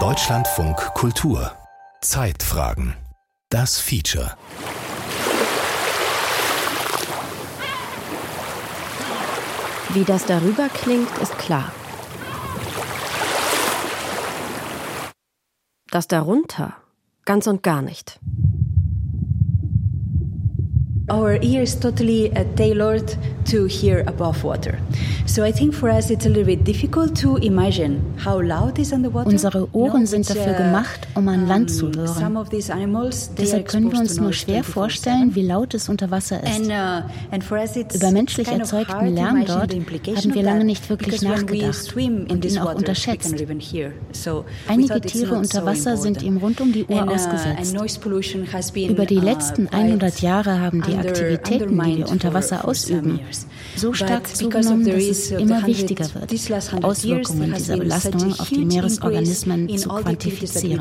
Deutschlandfunk Kultur Zeitfragen Das Feature Wie das darüber klingt, ist klar. Das darunter ganz und gar nicht. Our ear is totally uh, tailored to hear above water. So I think for us it's a little bit difficult to imagine how loud is underwater. Unsere Ohren sind dafür uh, gemacht, um an Land zu hören. Deshalb können wir uns nur schwer vorstellen, wie laut es unter Wasser ist. Uh, Über menschlich erzeugten Lärm dort haben wir lange nicht wirklich nachgedacht und ihn auch unterschätzt. Einige Tiere unter Wasser sind ihm rund um die Uhr ausgesetzt. Über die letzten 100 Jahre haben die Aktivitäten, die wir unter Wasser ausüben, so stark zugenommen, dass es immer wichtiger wird, Auswirkungen dieser Belastung auf die Meeresorganismen zu quantifizieren.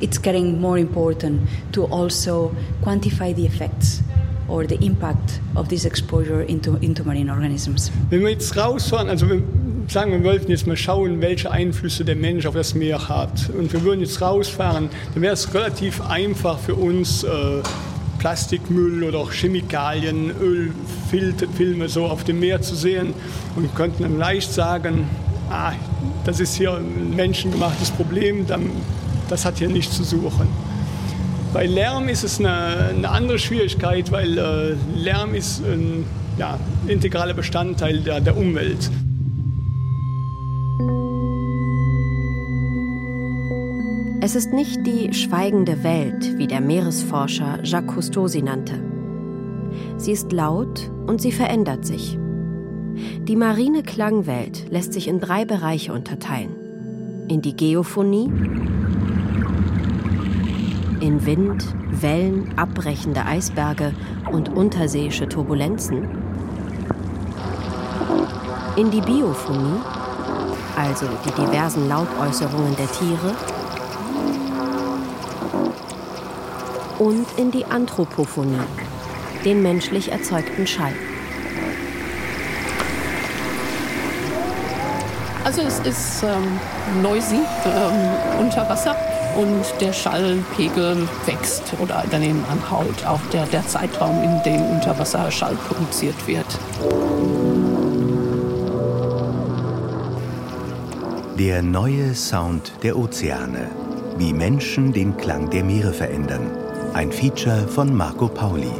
It's getting more important to also quantify the effects or the impact of this exposure into, into marine organisms. Wenn wir jetzt rausfahren, also wir sagen, wir wollten jetzt mal schauen, welche Einflüsse der Mensch auf das Meer hat und wir würden jetzt rausfahren, dann wäre es relativ einfach für uns, äh, Plastikmüll oder auch Chemikalien, Ölfilme so auf dem Meer zu sehen und könnten dann leicht sagen, ah, das ist hier ein menschengemachtes Problem, das hat hier nichts zu suchen. Bei Lärm ist es eine, eine andere Schwierigkeit, weil äh, Lärm ist ein ja, integraler Bestandteil der, der Umwelt. Es ist nicht die schweigende Welt, wie der Meeresforscher Jacques Cousteau sie nannte. Sie ist laut und sie verändert sich. Die marine Klangwelt lässt sich in drei Bereiche unterteilen. In die Geophonie, in Wind, Wellen, abbrechende Eisberge und unterseeische Turbulenzen, in die Biophonie, also die diversen Lautäußerungen der Tiere, und in die Anthropophonie, den menschlich erzeugten Schall. Also es ist ähm, noisy ähm, unter Wasser und der Schallpegel wächst oder daneben anhaut, auch der, der Zeitraum, in dem Unterwasserschall produziert wird. Der neue Sound der Ozeane, wie Menschen den Klang der Meere verändern. Ein Feature von Marco Pauli.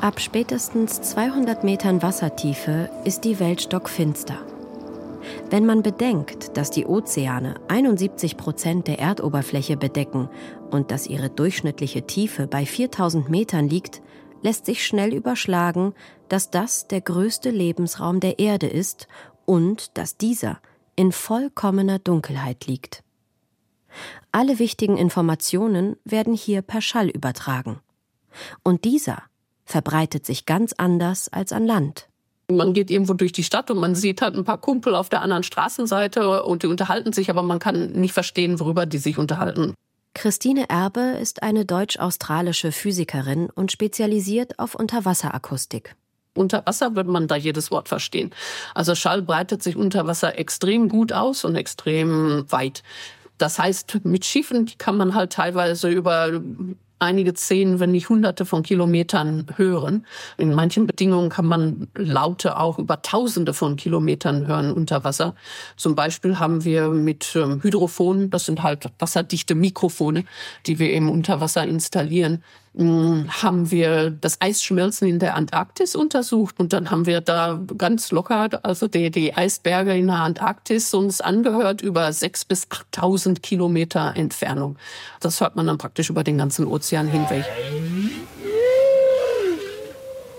Ab spätestens 200 Metern Wassertiefe ist die Welt stockfinster. Wenn man bedenkt, dass die Ozeane 71 Prozent der Erdoberfläche bedecken und dass ihre durchschnittliche Tiefe bei 4000 Metern liegt, lässt sich schnell überschlagen, dass das der größte Lebensraum der Erde ist und dass dieser in vollkommener Dunkelheit liegt. Alle wichtigen Informationen werden hier per Schall übertragen. Und dieser verbreitet sich ganz anders als an Land. Man geht irgendwo durch die Stadt und man sieht halt ein paar Kumpel auf der anderen Straßenseite und die unterhalten sich, aber man kann nicht verstehen, worüber die sich unterhalten. Christine Erbe ist eine deutsch-australische Physikerin und spezialisiert auf Unterwasserakustik unter Wasser wird man da jedes Wort verstehen. Also Schall breitet sich unter Wasser extrem gut aus und extrem weit. Das heißt, mit Schiffen kann man halt teilweise über einige zehn, wenn nicht hunderte von Kilometern hören. In manchen Bedingungen kann man Laute auch über tausende von Kilometern hören unter Wasser. Zum Beispiel haben wir mit ähm, Hydrophonen, das sind halt wasserdichte Mikrofone, die wir eben unter Wasser installieren, haben wir das Eisschmelzen in der Antarktis untersucht und dann haben wir da ganz locker, also die, die Eisberge in der Antarktis uns angehört über sechs bis 8.000 Kilometer Entfernung. Das hört man dann praktisch über den ganzen Ozean hinweg.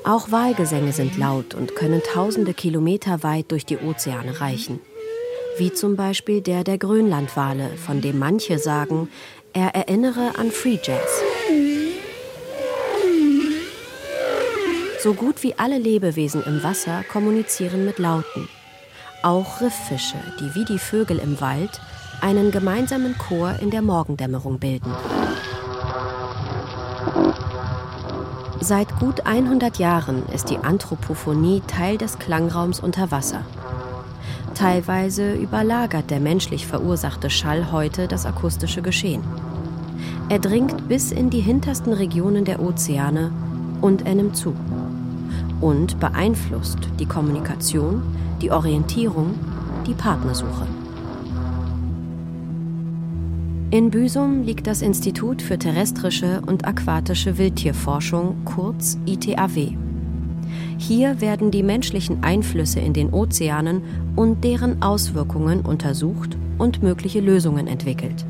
Auch Walgesänge sind laut und können tausende Kilometer weit durch die Ozeane reichen. Wie zum Beispiel der der Grönlandwale, von dem manche sagen, er erinnere an Free Jazz. So gut wie alle Lebewesen im Wasser kommunizieren mit Lauten. Auch Rifffische, die wie die Vögel im Wald einen gemeinsamen Chor in der Morgendämmerung bilden. Seit gut 100 Jahren ist die Anthropophonie Teil des Klangraums unter Wasser. Teilweise überlagert der menschlich verursachte Schall heute das akustische Geschehen. Er dringt bis in die hintersten Regionen der Ozeane und er nimmt zu. Und beeinflusst die Kommunikation, die Orientierung, die Partnersuche. In Büsum liegt das Institut für terrestrische und aquatische Wildtierforschung, kurz ITAW. Hier werden die menschlichen Einflüsse in den Ozeanen und deren Auswirkungen untersucht und mögliche Lösungen entwickelt.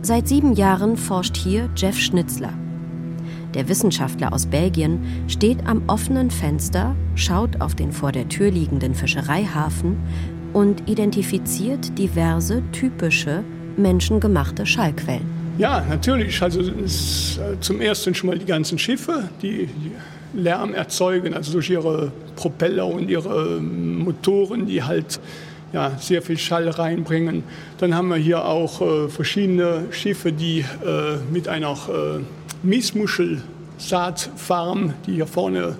Seit sieben Jahren forscht hier Jeff Schnitzler. Der Wissenschaftler aus Belgien steht am offenen Fenster, schaut auf den vor der Tür liegenden Fischereihafen und identifiziert diverse typische menschengemachte Schallquellen. Ja, natürlich. Also äh, zum ersten schon mal die ganzen Schiffe, die Lärm erzeugen, also durch ihre Propeller und ihre Motoren, die halt ja, sehr viel Schall reinbringen. Dann haben wir hier auch äh, verschiedene Schiffe, die äh, mit einer äh, Miesmuschelsaatfarm, die hier vorne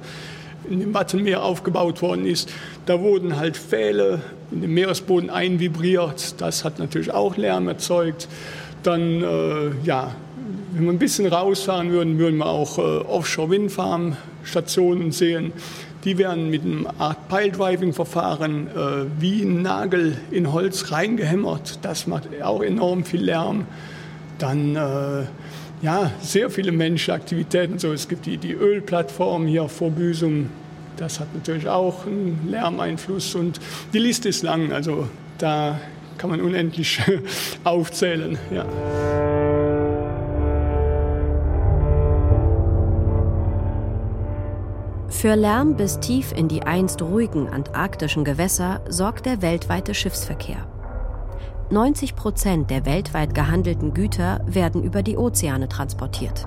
in dem Wattenmeer aufgebaut worden ist. Da wurden halt Pfähle in den Meeresboden einvibriert. Das hat natürlich auch Lärm erzeugt. Dann, äh, ja, wenn wir ein bisschen rausfahren würden, würden wir auch äh, Offshore-Windfarm-Stationen sehen. Die werden mit einem Art Pile-Driving-Verfahren äh, wie ein Nagel in Holz reingehämmert. Das macht auch enorm viel Lärm. Dann äh, ja, sehr viele menschliche Aktivitäten. So, es gibt die, die Ölplattform hier vor Büsum. Das hat natürlich auch einen Lärmeinfluss und die Liste ist lang. Also da kann man unendlich aufzählen. Ja. Für Lärm bis tief in die einst ruhigen antarktischen Gewässer sorgt der weltweite Schiffsverkehr. 90 Prozent der weltweit gehandelten Güter werden über die Ozeane transportiert.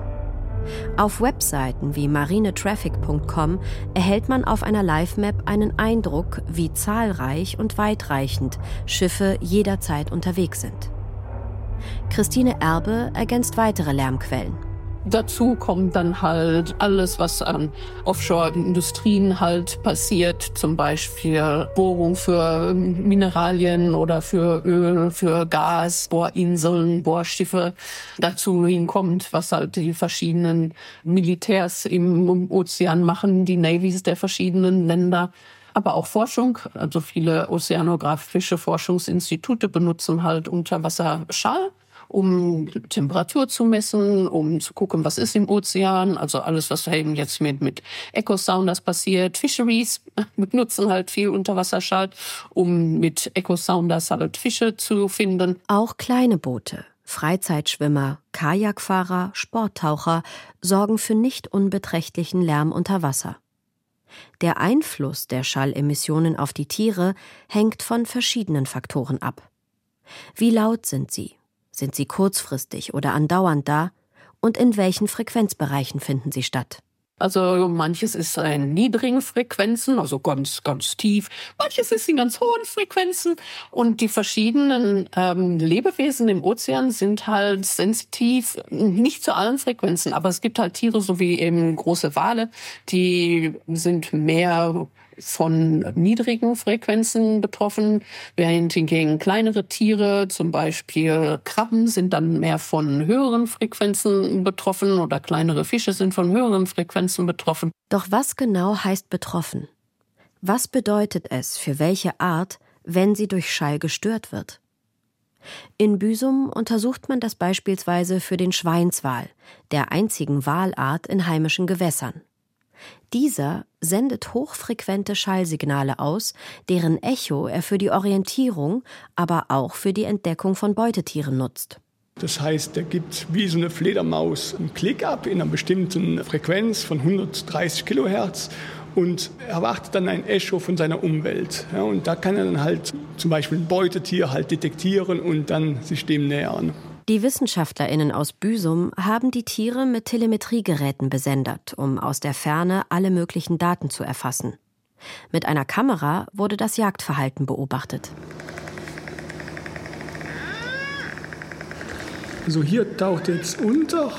Auf Webseiten wie marinetraffic.com erhält man auf einer Live-Map einen Eindruck, wie zahlreich und weitreichend Schiffe jederzeit unterwegs sind. Christine Erbe ergänzt weitere Lärmquellen. Dazu kommt dann halt alles, was an Offshore-Industrien halt passiert, zum Beispiel Bohrung für Mineralien oder für Öl, für Gas, Bohrinseln, Bohrschiffe. Dazu hinkommt, was halt die verschiedenen Militärs im Ozean machen, die Navies der verschiedenen Länder aber auch Forschung. Also viele ozeanografische Forschungsinstitute benutzen halt Unterwasserschall um Temperatur zu messen, um zu gucken, was ist im Ozean, also alles, was eben jetzt mit, mit Echo-Sounders passiert. Fisheries benutzen halt viel Unterwasserschall, um mit Echo-Sounders halt Fische zu finden. Auch kleine Boote, Freizeitschwimmer, Kajakfahrer, Sporttaucher sorgen für nicht unbeträchtlichen Lärm unter Wasser. Der Einfluss der Schallemissionen auf die Tiere hängt von verschiedenen Faktoren ab. Wie laut sind sie? Sind sie kurzfristig oder andauernd da? Und in welchen Frequenzbereichen finden sie statt? Also manches ist in niedrigen Frequenzen, also ganz, ganz tief. Manches ist in ganz hohen Frequenzen. Und die verschiedenen ähm, Lebewesen im Ozean sind halt sensitiv, nicht zu allen Frequenzen. Aber es gibt halt Tiere, so wie eben große Wale, die sind mehr von niedrigen Frequenzen betroffen, während hingegen kleinere Tiere, zum Beispiel Krabben, sind dann mehr von höheren Frequenzen betroffen oder kleinere Fische sind von höheren Frequenzen betroffen. Doch was genau heißt betroffen? Was bedeutet es für welche Art, wenn sie durch Schall gestört wird? In Büsum untersucht man das beispielsweise für den Schweinswal, der einzigen Walart in heimischen Gewässern. Dieser sendet hochfrequente Schallsignale aus, deren Echo er für die Orientierung, aber auch für die Entdeckung von Beutetieren nutzt. Das heißt, er gibt wie so eine Fledermaus einen Klick ab in einer bestimmten Frequenz von 130 Kilohertz und erwartet dann ein Echo von seiner Umwelt. Ja, und da kann er dann halt zum Beispiel ein Beutetier halt detektieren und dann sich dem nähern. Die WissenschaftlerInnen aus Büsum haben die Tiere mit Telemetriegeräten besendet, um aus der Ferne alle möglichen Daten zu erfassen. Mit einer Kamera wurde das Jagdverhalten beobachtet. Also hier taucht jetzt unter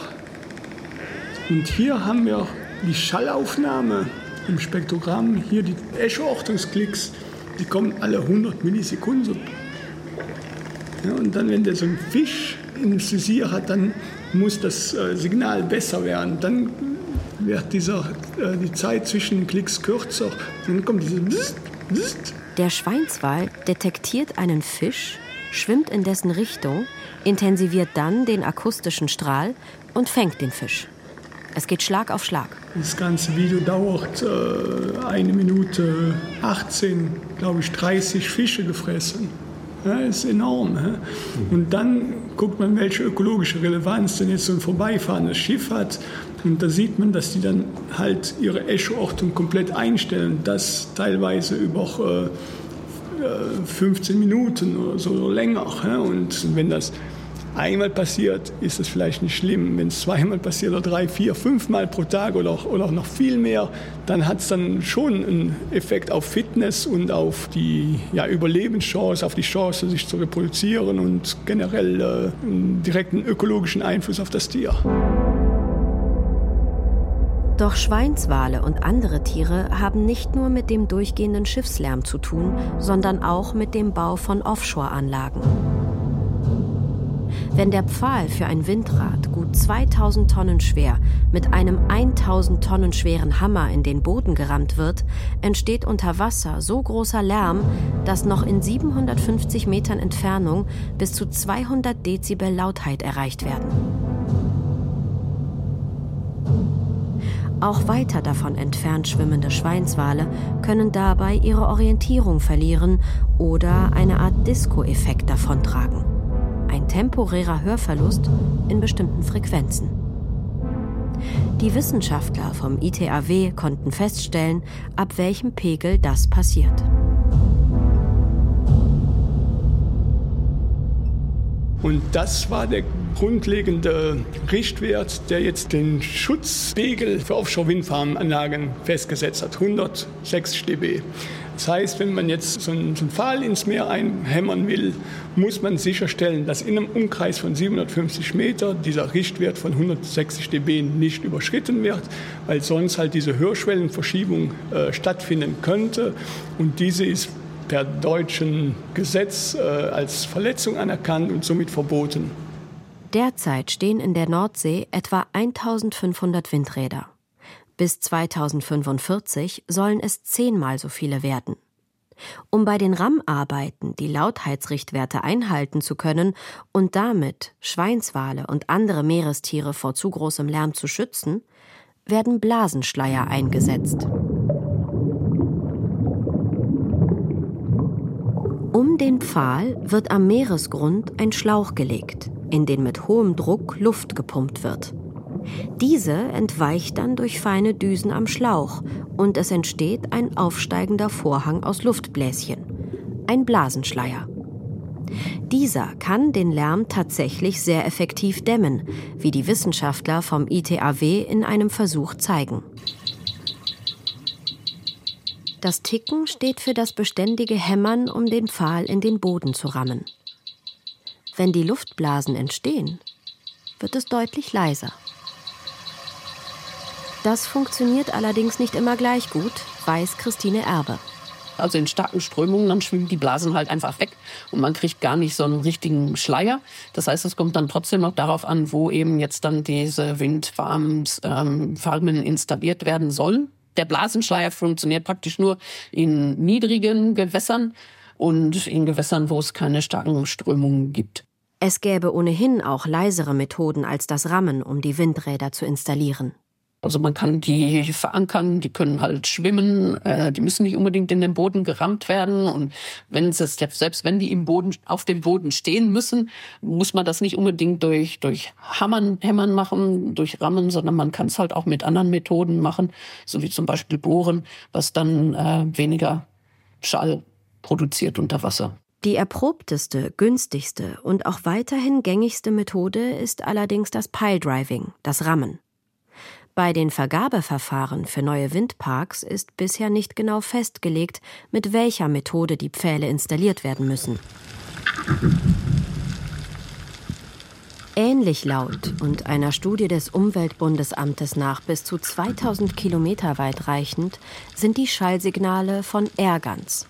und hier haben wir die Schallaufnahme im Spektrogramm, hier die Echo-Ortungsklicks, die kommen alle 100 Millisekunden. Ja, und dann, wenn der so ein Fisch hat, dann muss das äh, Signal besser werden. Dann wird dieser, äh, die Zeit zwischen den Klicks kürzer. Dann kommt diese Bzzt, Bzzt. Der Schweinswal detektiert einen Fisch, schwimmt in dessen Richtung, intensiviert dann den akustischen Strahl und fängt den Fisch. Es geht Schlag auf Schlag. Das ganze Video dauert äh, eine Minute 18, glaube ich, 30 Fische gefressen. Ja, ist enorm. Ja. Und dann guckt man, welche ökologische Relevanz denn jetzt so ein vorbeifahrendes Schiff hat. Und da sieht man, dass die dann halt ihre Echo-Ortung komplett einstellen. Das teilweise über äh, 15 äh, Minuten oder so oder länger. Ja. Und wenn das einmal passiert, ist es vielleicht nicht schlimm. Wenn es zweimal passiert oder drei, vier, fünfmal pro Tag oder, oder noch viel mehr, dann hat es dann schon einen Effekt auf Fitness und auf die ja, Überlebenschance, auf die Chance, sich zu reproduzieren und generell äh, einen direkten ökologischen Einfluss auf das Tier. Doch Schweinswale und andere Tiere haben nicht nur mit dem durchgehenden Schiffslärm zu tun, sondern auch mit dem Bau von Offshore-Anlagen. Wenn der Pfahl für ein Windrad gut 2000 Tonnen schwer mit einem 1000 Tonnen schweren Hammer in den Boden gerammt wird, entsteht unter Wasser so großer Lärm, dass noch in 750 Metern Entfernung bis zu 200 Dezibel Lautheit erreicht werden. Auch weiter davon entfernt schwimmende Schweinswale können dabei ihre Orientierung verlieren oder eine Art Disco-Effekt davontragen ein temporärer Hörverlust in bestimmten Frequenzen. Die Wissenschaftler vom ITAW konnten feststellen, ab welchem Pegel das passiert. Und das war der grundlegende Richtwert, der jetzt den Schutzpegel für Offshore-Windfarmanlagen festgesetzt hat, 106 dB. Das heißt, wenn man jetzt so einen, Pfahl ins Meer einhämmern will, muss man sicherstellen, dass in einem Umkreis von 750 Meter dieser Richtwert von 160 dB nicht überschritten wird, weil sonst halt diese Hörschwellenverschiebung äh, stattfinden könnte. Und diese ist per deutschen Gesetz äh, als Verletzung anerkannt und somit verboten. Derzeit stehen in der Nordsee etwa 1500 Windräder. Bis 2045 sollen es zehnmal so viele werden. Um bei den RAM-Arbeiten die Lautheitsrichtwerte einhalten zu können und damit Schweinswale und andere Meerestiere vor zu großem Lärm zu schützen, werden Blasenschleier eingesetzt. Um den Pfahl wird am Meeresgrund ein Schlauch gelegt, in den mit hohem Druck Luft gepumpt wird. Diese entweicht dann durch feine Düsen am Schlauch und es entsteht ein aufsteigender Vorhang aus Luftbläschen, ein Blasenschleier. Dieser kann den Lärm tatsächlich sehr effektiv dämmen, wie die Wissenschaftler vom ITAW in einem Versuch zeigen. Das Ticken steht für das beständige Hämmern, um den Pfahl in den Boden zu rammen. Wenn die Luftblasen entstehen, wird es deutlich leiser. Das funktioniert allerdings nicht immer gleich gut, weiß Christine Erbe. Also in starken Strömungen, dann schwimmen die Blasen halt einfach weg und man kriegt gar nicht so einen richtigen Schleier. Das heißt, es kommt dann trotzdem noch darauf an, wo eben jetzt dann diese Windfarmen ähm, installiert werden sollen. Der Blasenschleier funktioniert praktisch nur in niedrigen Gewässern und in Gewässern, wo es keine starken Strömungen gibt. Es gäbe ohnehin auch leisere Methoden als das Rammen, um die Windräder zu installieren. Also man kann die verankern, die können halt schwimmen, äh, die müssen nicht unbedingt in den Boden gerammt werden. Und wenn es selbst wenn die im Boden auf dem Boden stehen müssen, muss man das nicht unbedingt durch durch Hammern, Hämmern machen, durch Rammen, sondern man kann es halt auch mit anderen Methoden machen, so wie zum Beispiel Bohren, was dann äh, weniger Schall produziert unter Wasser. Die erprobteste, günstigste und auch weiterhin gängigste Methode ist allerdings das Piledriving, das Rammen. Bei den Vergabeverfahren für neue Windparks ist bisher nicht genau festgelegt, mit welcher Methode die Pfähle installiert werden müssen. Ähnlich laut und einer Studie des Umweltbundesamtes nach bis zu 2000 Kilometer weit reichend sind die Schallsignale von Airguns,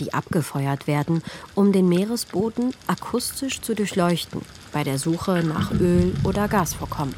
die abgefeuert werden, um den Meeresboden akustisch zu durchleuchten bei der Suche nach Öl- oder Gasvorkommen.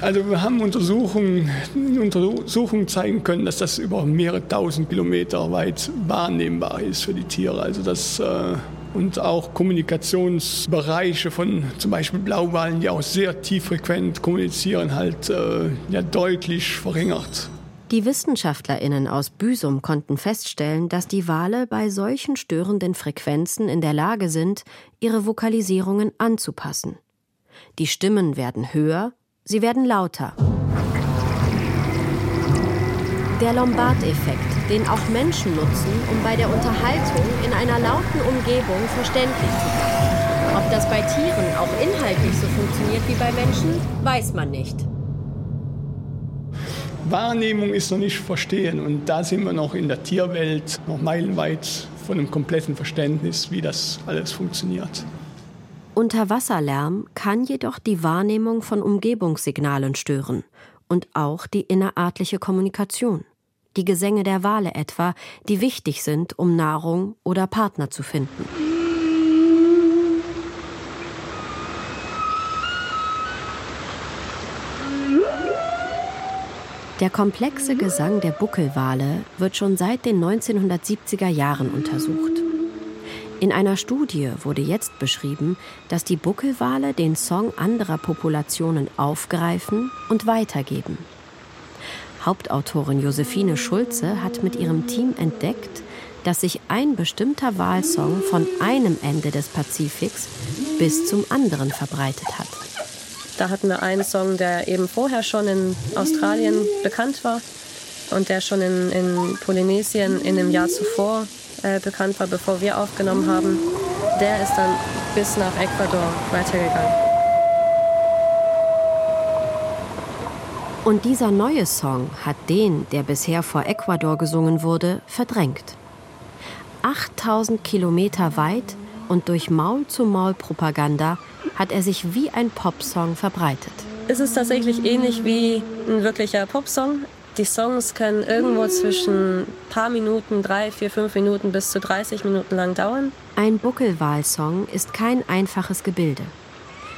Also wir haben Untersuchungen, Untersuchungen zeigen können, dass das über mehrere tausend Kilometer weit wahrnehmbar ist für die Tiere. Also das äh und auch Kommunikationsbereiche von zum Beispiel Blauwalen, die auch sehr tieffrequent kommunizieren, halt äh, ja, deutlich verringert. Die WissenschaftlerInnen aus Büsum konnten feststellen, dass die Wale bei solchen störenden Frequenzen in der Lage sind, ihre Vokalisierungen anzupassen. Die Stimmen werden höher, sie werden lauter. Der Lombard-Effekt, den auch Menschen nutzen, um bei der Unterhaltung in einer lauten Umgebung verständlich zu machen. Ob das bei Tieren auch inhaltlich so funktioniert wie bei Menschen, weiß man nicht. Wahrnehmung ist noch nicht verstehen und da sind wir noch in der Tierwelt noch meilenweit von einem kompletten Verständnis, wie das alles funktioniert. Unterwasserlärm kann jedoch die Wahrnehmung von Umgebungssignalen stören und auch die innerartliche Kommunikation. Die Gesänge der Wale etwa, die wichtig sind, um Nahrung oder Partner zu finden. Der komplexe Gesang der Buckelwale wird schon seit den 1970er Jahren untersucht. In einer Studie wurde jetzt beschrieben, dass die Buckelwale den Song anderer Populationen aufgreifen und weitergeben. Hauptautorin Josephine Schulze hat mit ihrem Team entdeckt, dass sich ein bestimmter Walsong von einem Ende des Pazifiks bis zum anderen verbreitet hat. Da hatten wir einen Song, der eben vorher schon in Australien bekannt war und der schon in, in Polynesien in dem Jahr zuvor äh, bekannt war, bevor wir aufgenommen haben, der ist dann bis nach Ecuador weitergegangen. Und dieser neue Song hat den, der bisher vor Ecuador gesungen wurde, verdrängt. 8000 Kilometer weit und durch Maul-zu-Maul-Propaganda hat er sich wie ein Popsong verbreitet. Es ist tatsächlich ähnlich wie ein wirklicher Popsong. Die Songs können irgendwo zwischen ein paar Minuten, drei, vier, fünf Minuten bis zu 30 Minuten lang dauern. Ein Buckelwalsong ist kein einfaches Gebilde.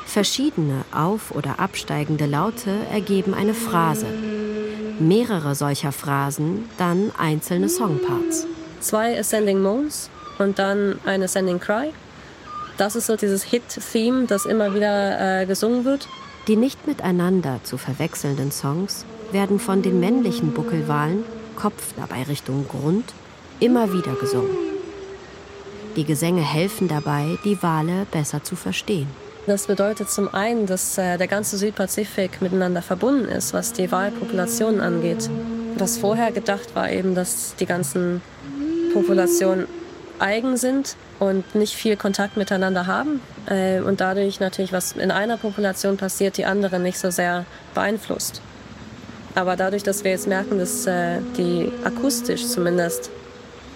Verschiedene auf- oder absteigende Laute ergeben eine Phrase. Mehrere solcher Phrasen, dann einzelne Songparts. Zwei Ascending Moans und dann ein Ascending Cry. Das ist so dieses Hit-Theme, das immer wieder äh, gesungen wird. Die nicht miteinander zu verwechselnden Songs werden von den männlichen Buckelwalen, Kopf dabei Richtung Grund, immer wieder gesungen. Die Gesänge helfen dabei, die Wale besser zu verstehen. Das bedeutet zum einen, dass äh, der ganze Südpazifik miteinander verbunden ist, was die Walpopulationen angeht. Was vorher gedacht war eben, dass die ganzen Populationen eigen sind und nicht viel Kontakt miteinander haben äh, und dadurch natürlich, was in einer Population passiert, die andere nicht so sehr beeinflusst. Aber dadurch, dass wir jetzt merken, dass äh, die akustisch zumindest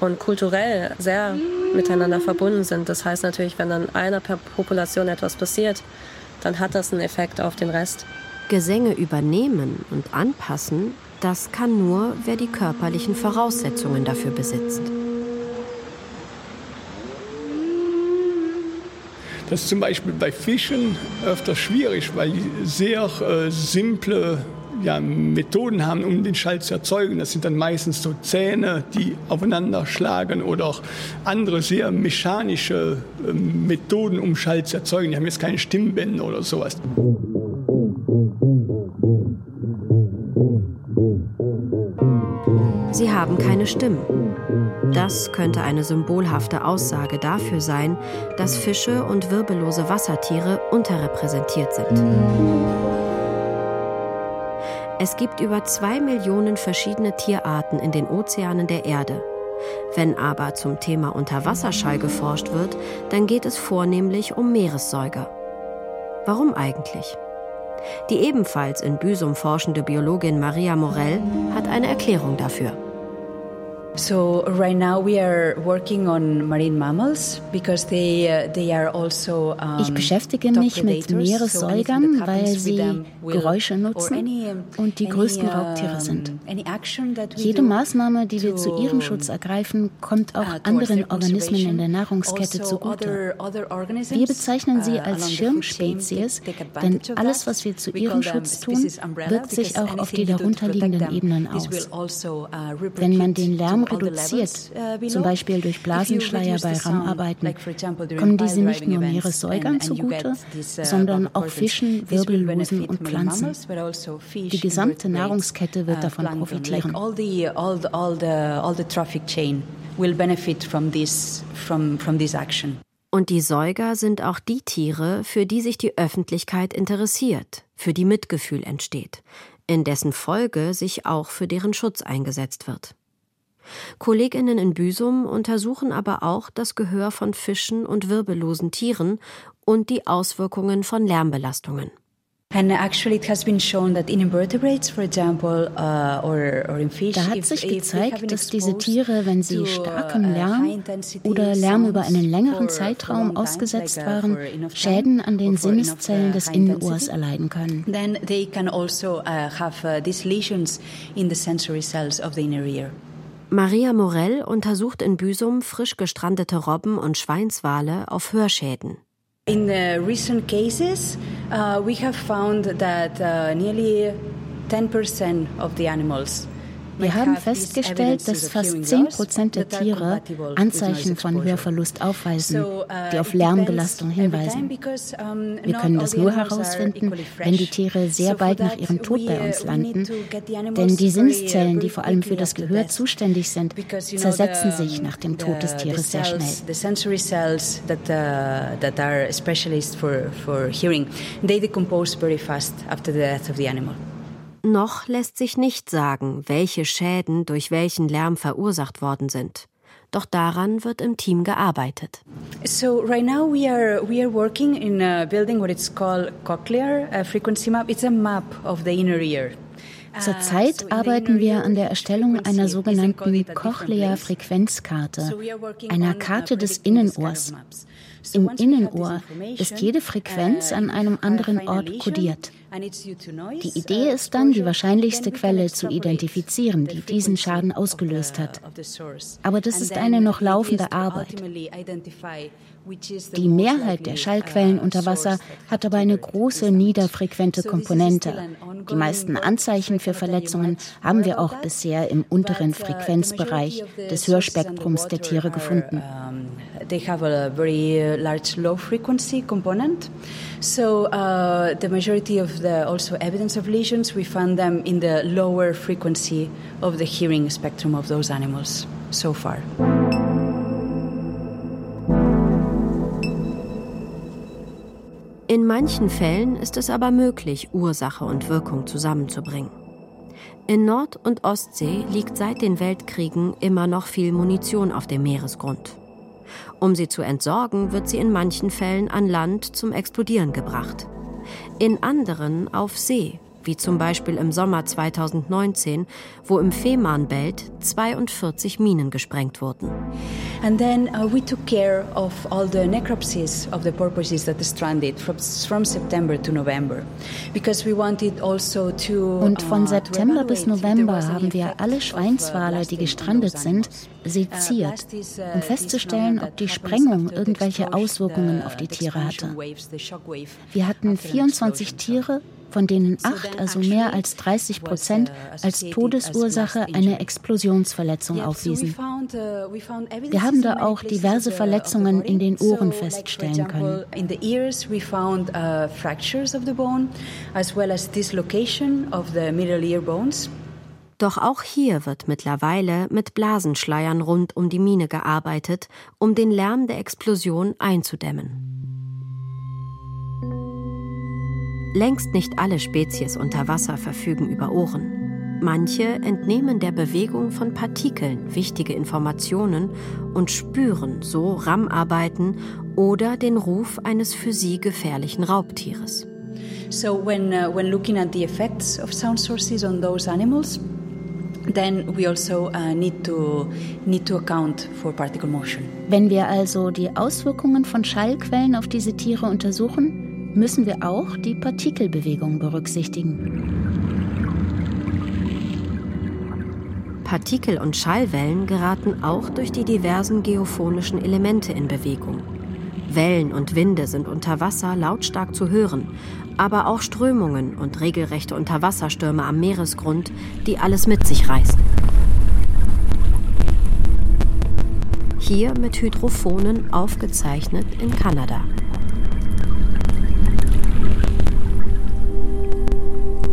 und kulturell sehr miteinander verbunden sind, das heißt natürlich, wenn dann einer per Population etwas passiert, dann hat das einen Effekt auf den Rest. Gesänge übernehmen und anpassen, das kann nur, wer die körperlichen Voraussetzungen dafür besitzt. Das ist zum Beispiel bei Fischen öfter schwierig, weil die sehr äh, simple ja, Methoden haben, um den Schall zu erzeugen. Das sind dann meistens so Zähne, die aufeinander schlagen oder andere sehr mechanische äh, Methoden, um Schall zu erzeugen. Die haben jetzt keine Stimmbänder oder sowas. Sie haben keine Stimmen. Das könnte eine symbolhafte Aussage dafür sein, dass Fische und wirbellose Wassertiere unterrepräsentiert sind. Es gibt über zwei Millionen verschiedene Tierarten in den Ozeanen der Erde. Wenn aber zum Thema Unterwasserschall geforscht wird, dann geht es vornehmlich um Meeressäuger. Warum eigentlich? Die ebenfalls in Büsum forschende Biologin Maria Morell hat eine Erklärung dafür. So right now we are working on marine mammals because they uh, they are also um, Ich beschäftige mich mit Meeressäugern, weil sie Geräusche nutzen und die größten Raubtiere sind. Jede Maßnahme, die wir zu ihrem Schutz ergreifen, kommt auch uh, anderen Organismen in der Nahrungskette also zugute. Wir bezeichnen sie uh, als Schirmspezies, denn alles, was wir zu ihrem Schutz tun, wirkt sich auch auf die darunterliegenden Ebenen aus. Also, Wenn man den Lärm reduziert, uh, zum Beispiel durch Blasenschleier bei RAM-Arbeiten, kommen diese nicht nur Meeressäugern zugute, uh, sondern auch Fischen, Wirbellosen und Pflanzen. Also die gesamte Nahrungskette wird uh, davon profitieren. Und die Säuger sind auch die Tiere, für die sich die Öffentlichkeit interessiert, für die Mitgefühl entsteht, in dessen Folge sich auch für deren Schutz eingesetzt wird. Kolleginnen in Büsum untersuchen aber auch das Gehör von Fischen und wirbellosen Tieren und die Auswirkungen von Lärmbelastungen. Uh, da hat sich gezeigt, dass diese Tiere, wenn sie starkem uh, Lärm oder Lärm über einen längeren Zeitraum ausgesetzt uh, waren, Schäden an den Sinneszellen des Innenohrs erleiden können. Then they can also have these lesions in the sensory cells of the inner ear. Maria Morell untersucht in Büsum frisch gestrandete Robben und Schweinswale auf Hörschäden. In the recent cases, uh, we have found that uh, nearly 10% of the animals wir haben festgestellt, dass fast 10 Prozent der Tiere Anzeichen von Hörverlust aufweisen, uh, die auf Lärmbelastung hinweisen. Wir können das nur herausfinden, wenn die Tiere sehr bald nach ihrem Tod bei uns landen, denn die Sinneszellen, die vor allem für das Gehör zuständig sind, zersetzen sich nach dem Tod des Tieres sehr schnell. They decompose very fast after the death of the animal. Noch lässt sich nicht sagen, welche Schäden durch welchen Lärm verursacht worden sind. Doch daran wird im Team gearbeitet. So right now we are we are working in uh, building what it's called cochlear uh, frequency map. It's a map of the inner ear. Zurzeit arbeiten wir an der Erstellung einer sogenannten Cochlea-Frequenzkarte, einer Karte des Innenohrs. Im Innenohr ist jede Frequenz an einem anderen Ort kodiert. Die Idee ist dann, die wahrscheinlichste Quelle zu identifizieren, die diesen Schaden ausgelöst hat. Aber das ist eine noch laufende Arbeit. Die Mehrheit der Schallquellen unter Wasser hat aber eine große niederfrequente Komponente. Die meisten Anzeichen für Verletzungen haben wir auch bisher im unteren Frequenzbereich des Hörspektrums der Tiere gefunden. They have a very large low frequency component. So uh, the majority of the also evidence of lesions, we found them in the lower frequency of the hearing spectrum of those animals so far. In manchen Fällen ist es aber möglich, Ursache und Wirkung zusammenzubringen. In Nord- und Ostsee liegt seit den Weltkriegen immer noch viel Munition auf dem Meeresgrund. Um sie zu entsorgen, wird sie in manchen Fällen an Land zum Explodieren gebracht. In anderen auf See, wie zum Beispiel im Sommer 2019, wo im Fehmarnbelt 42 Minen gesprengt wurden. And then uh, we took care of all the necropsies of the porpoises that stranded from, from September to November, because we wanted also to. Und von uh, September bis November haben wir alle Schweinswale, die gestrandet sind, seziert, uh, um festzustellen, ob die Sprengung irgendwelche Auswirkungen auf die Tiere hatte. Wir hatten 24 Tiere von denen acht, also mehr als 30 Prozent, als Todesursache eine Explosionsverletzung aufwiesen. Wir haben da auch diverse Verletzungen in den Ohren feststellen können. Doch auch hier wird mittlerweile mit Blasenschleiern rund um die Mine gearbeitet, um den Lärm der Explosion einzudämmen. Längst nicht alle Spezies unter Wasser verfügen über Ohren. Manche entnehmen der Bewegung von Partikeln wichtige Informationen und spüren so RAM-Arbeiten oder den Ruf eines für sie gefährlichen Raubtieres. So when, uh, when looking at the effects of sound sources on those animals, then we also uh, need to need to account for particle motion. Wenn wir also die Auswirkungen von Schallquellen auf diese Tiere untersuchen, müssen wir auch die Partikelbewegung berücksichtigen. Partikel- und Schallwellen geraten auch durch die diversen geophonischen Elemente in Bewegung. Wellen und Winde sind unter Wasser lautstark zu hören, aber auch Strömungen und regelrechte Unterwasserstürme am Meeresgrund, die alles mit sich reißen. Hier mit Hydrophonen aufgezeichnet in Kanada.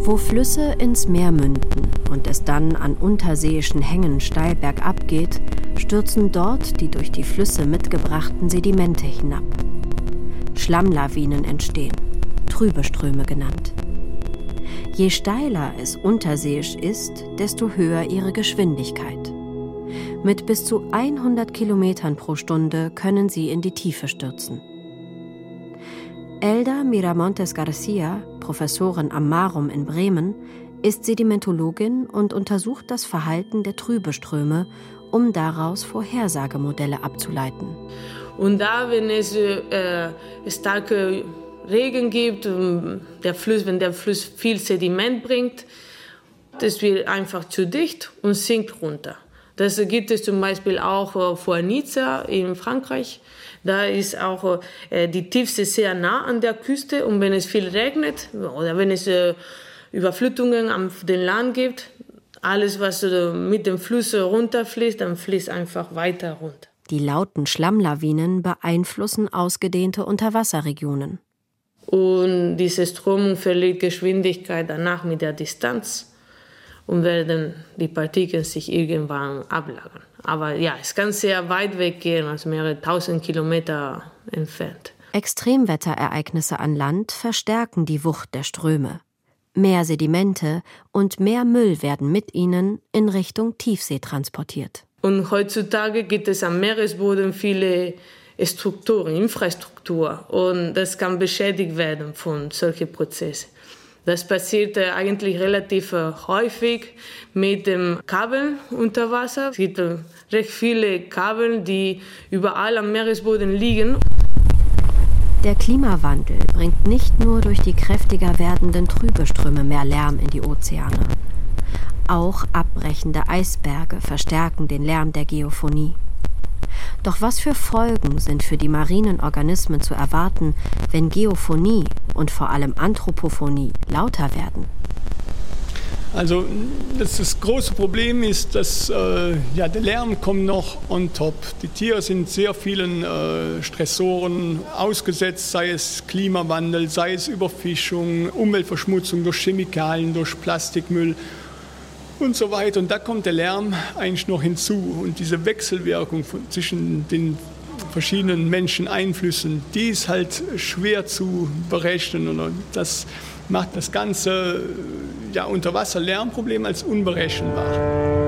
Wo Flüsse ins Meer münden und es dann an unterseeischen Hängen steil bergab geht, stürzen dort die durch die Flüsse mitgebrachten Sedimente hinab. Schlammlawinen entstehen, Trübeströme genannt. Je steiler es unterseeisch ist, desto höher ihre Geschwindigkeit. Mit bis zu 100 Kilometern pro Stunde können sie in die Tiefe stürzen. Elda Miramontes Garcia, Professorin am Marum in Bremen, ist Sedimentologin und untersucht das Verhalten der Trübeströme, um daraus Vorhersagemodelle abzuleiten. Und da, wenn es äh, starke Regen gibt, der Fluss, wenn der Fluss viel Sediment bringt, das wird einfach zu dicht und sinkt runter. Das gibt es zum Beispiel auch äh, vor Nizza in Frankreich. Da ist auch äh, die Tiefsee sehr nah an der Küste und wenn es viel regnet oder wenn es äh, Überflutungen am den Land gibt, alles, was mit dem Fluss runterfließt, dann fließt einfach weiter runter. Die lauten Schlammlawinen beeinflussen ausgedehnte Unterwasserregionen. Und diese Strömung verliert Geschwindigkeit danach mit der Distanz und werden die Partikel sich irgendwann ablagern. Aber ja, es kann sehr weit weggehen, also mehrere tausend Kilometer entfernt. Extremwetterereignisse an Land verstärken die Wucht der Ströme. Mehr Sedimente und mehr Müll werden mit ihnen in Richtung Tiefsee transportiert. Und heutzutage gibt es am Meeresboden viele Strukturen, Infrastruktur und das kann beschädigt werden von solchen Prozessen. Das passiert äh, eigentlich relativ äh, häufig mit dem Kabel unter Wasser. Es gibt äh, recht viele Kabel, die überall am Meeresboden liegen. Der Klimawandel bringt nicht nur durch die kräftiger werdenden Trübeströme mehr Lärm in die Ozeane. Auch abbrechende Eisberge verstärken den Lärm der Geophonie. Doch was für Folgen sind für die marinen Organismen zu erwarten, wenn Geophonie und vor allem Anthropophonie lauter werden? Also das, das, große Problem ist, dass äh, ja, der Lärm kommt noch on top. Die Tiere sind sehr vielen äh, Stressoren ausgesetzt, sei es Klimawandel, sei es Überfischung, Umweltverschmutzung durch Chemikalien, durch Plastikmüll und so weiter. Und da kommt der Lärm eigentlich noch hinzu. Und diese Wechselwirkung von, zwischen den verschiedenen Menscheneinflüssen, die ist halt schwer zu berechnen. Und das macht das ganze ja, Unterwasserlärmproblem als unberechenbar.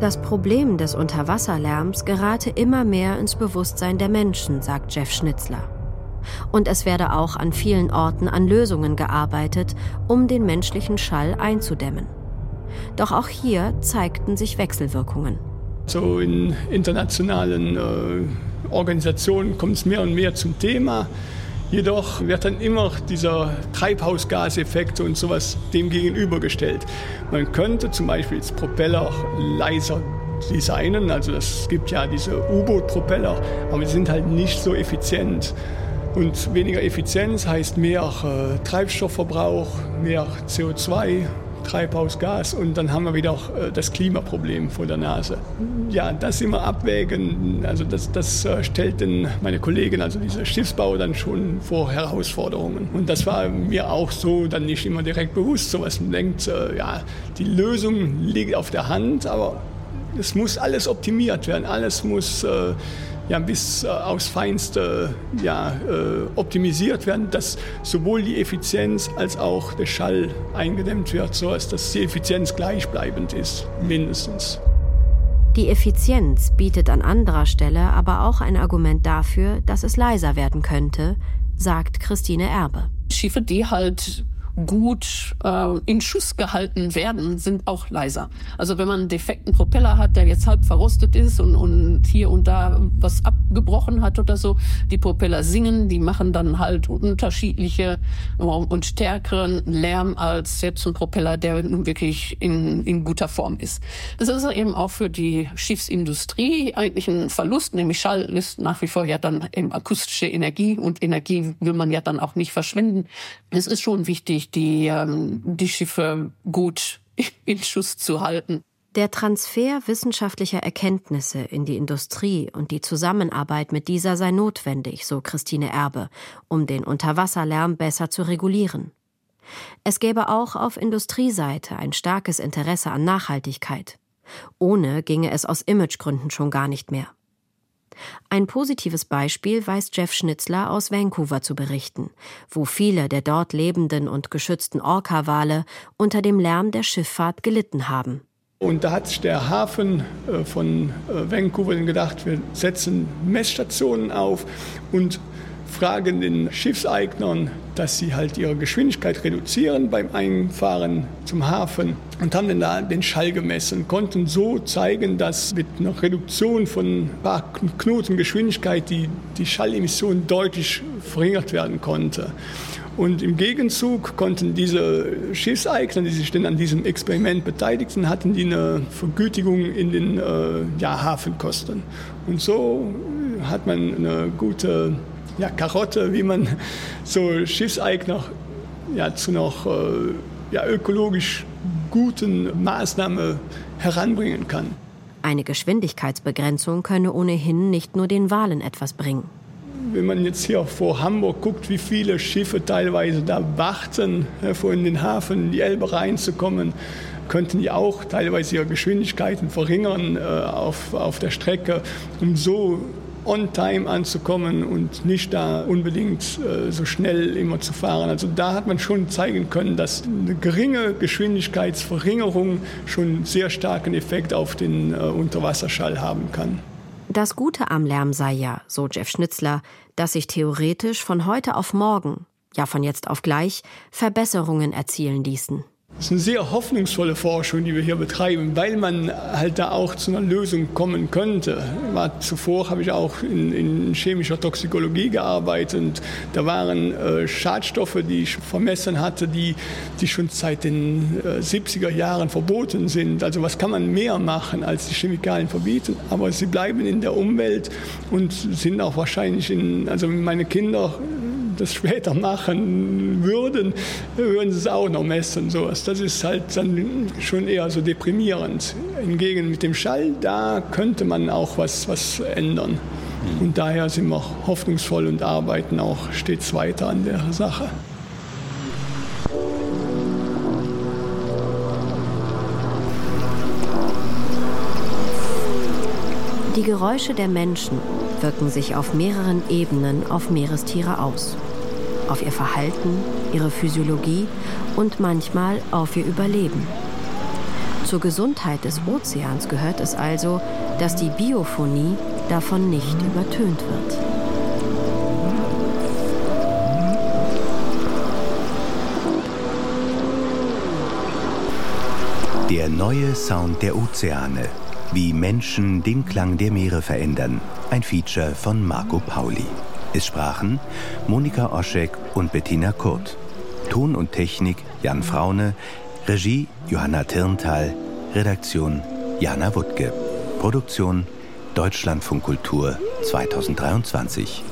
Das Problem des Unterwasserlärms gerate immer mehr ins Bewusstsein der Menschen, sagt Jeff Schnitzler. Und es werde auch an vielen Orten an Lösungen gearbeitet, um den menschlichen Schall einzudämmen. Doch auch hier zeigten sich Wechselwirkungen. So in internationalen äh, Organisationen kommt es mehr und mehr zum Thema. Jedoch wird dann immer dieser Treibhausgaseffekt und sowas dem gegenübergestellt. Man könnte zum Beispiel jetzt Propeller leiser designen, also es gibt ja diese U-Boot-Propeller, aber die sind halt nicht so effizient. Und weniger Effizienz heißt mehr äh, Treibstoffverbrauch, mehr CO2, Treibhausgas und dann haben wir wieder auch äh, das Klimaproblem vor der Nase. Ja, das immer abwägen, also das, das äh, stellt denn meine Kollegin, also dieser Schiffsbau, dann schon vor Herausforderungen. Und das war mir auch so dann nicht immer direkt bewusst, so was man denkt, äh, ja, die Lösung liegt auf der Hand, aber es muss alles optimiert werden, alles muss ja, bis äh, aufs Feinste ja, äh, optimisiert werden, dass sowohl die Effizienz als auch der Schall eingedämmt wird, so dass die Effizienz gleichbleibend ist, mindestens. Die Effizienz bietet an anderer Stelle aber auch ein Argument dafür, dass es leiser werden könnte, sagt Christine Erbe. Schiffe, die halt gut äh, in Schuss gehalten werden, sind auch leiser. Also wenn man einen defekten Propeller hat, der jetzt halb verrostet ist und, und hier und da was abgebrochen hat oder so, die Propeller singen, die machen dann halt unterschiedliche äh, und stärkeren Lärm als jetzt ein Propeller, der nun wirklich in, in guter Form ist. Das ist eben auch für die Schiffsindustrie eigentlich ein Verlust, nämlich Schall ist nach wie vor ja dann eben akustische Energie und Energie will man ja dann auch nicht verschwenden. Es ist schon wichtig, wichtig, die, ähm, die Schiffe gut in Schuss zu halten. Der Transfer wissenschaftlicher Erkenntnisse in die Industrie und die Zusammenarbeit mit dieser sei notwendig, so Christine Erbe, um den Unterwasserlärm besser zu regulieren. Es gäbe auch auf Industrieseite ein starkes Interesse an Nachhaltigkeit. Ohne ginge es aus Imagegründen schon gar nicht mehr. Ein positives Beispiel weiß Jeff Schnitzler aus Vancouver zu berichten, wo viele der dort lebenden und geschützten Orca-Wale unter dem Lärm der Schifffahrt gelitten haben. Und da hat sich der Hafen äh, von äh, Vancouver gedacht, wir setzen Messstationen auf und fragen den Schiffseignern, dass sie halt ihre Geschwindigkeit reduzieren beim Einfahren zum Hafen und haben dann da den Schall gemessen, konnten so zeigen, dass mit einer Reduktion von ein paar Knoten Geschwindigkeit die, die Schallemission deutlich verringert werden konnte. Und im Gegenzug konnten diese Schiffseigner, die sich denn an diesem Experiment beteiligten, hatten die eine Vergütigung in den äh, ja, Hafenkosten. Und so hat man eine gute ja, Karotte, wie man so Schiffseigner ja, zu noch äh, ja, ökologisch guten Maßnahmen heranbringen kann. Eine Geschwindigkeitsbegrenzung könne ohnehin nicht nur den Wahlen etwas bringen. Wenn man jetzt hier vor Hamburg guckt, wie viele Schiffe teilweise da warten, vor in den Hafen in die Elbe reinzukommen, könnten die auch teilweise ihre Geschwindigkeiten verringern äh, auf, auf der Strecke, um so on time anzukommen und nicht da unbedingt äh, so schnell immer zu fahren. Also da hat man schon zeigen können, dass eine geringe Geschwindigkeitsverringerung schon sehr starken Effekt auf den äh, Unterwasserschall haben kann. Das Gute am Lärm sei ja, so Jeff Schnitzler, dass sich theoretisch von heute auf morgen, ja von jetzt auf gleich, Verbesserungen erzielen ließen. Das ist eine sehr hoffnungsvolle Forschung, die wir hier betreiben, weil man halt da auch zu einer Lösung kommen könnte. War, zuvor habe ich auch in, in, chemischer Toxikologie gearbeitet und da waren äh, Schadstoffe, die ich vermessen hatte, die, die schon seit den äh, 70er Jahren verboten sind. Also was kann man mehr machen, als die Chemikalien verbieten? Aber sie bleiben in der Umwelt und sind auch wahrscheinlich in, also meine Kinder das später machen würden, würden sie es auch noch messen. Sowas. Das ist halt dann schon eher so deprimierend. Hingegen mit dem Schall, da könnte man auch was, was ändern. Und daher sind wir hoffnungsvoll und arbeiten auch stets weiter an der Sache. Die Geräusche der Menschen wirken sich auf mehreren Ebenen auf Meerestiere aus. Auf ihr Verhalten, ihre Physiologie und manchmal auf ihr Überleben. Zur Gesundheit des Ozeans gehört es also, dass die Biophonie davon nicht übertönt wird. Der neue Sound der Ozeane wie Menschen den Klang der Meere verändern. Ein Feature von Marco Pauli. Es sprachen Monika Oschek und Bettina Kurt. Ton und Technik Jan Fraune. Regie Johanna Tirntal. Redaktion Jana Wuttke. Produktion Deutschlandfunk Kultur 2023.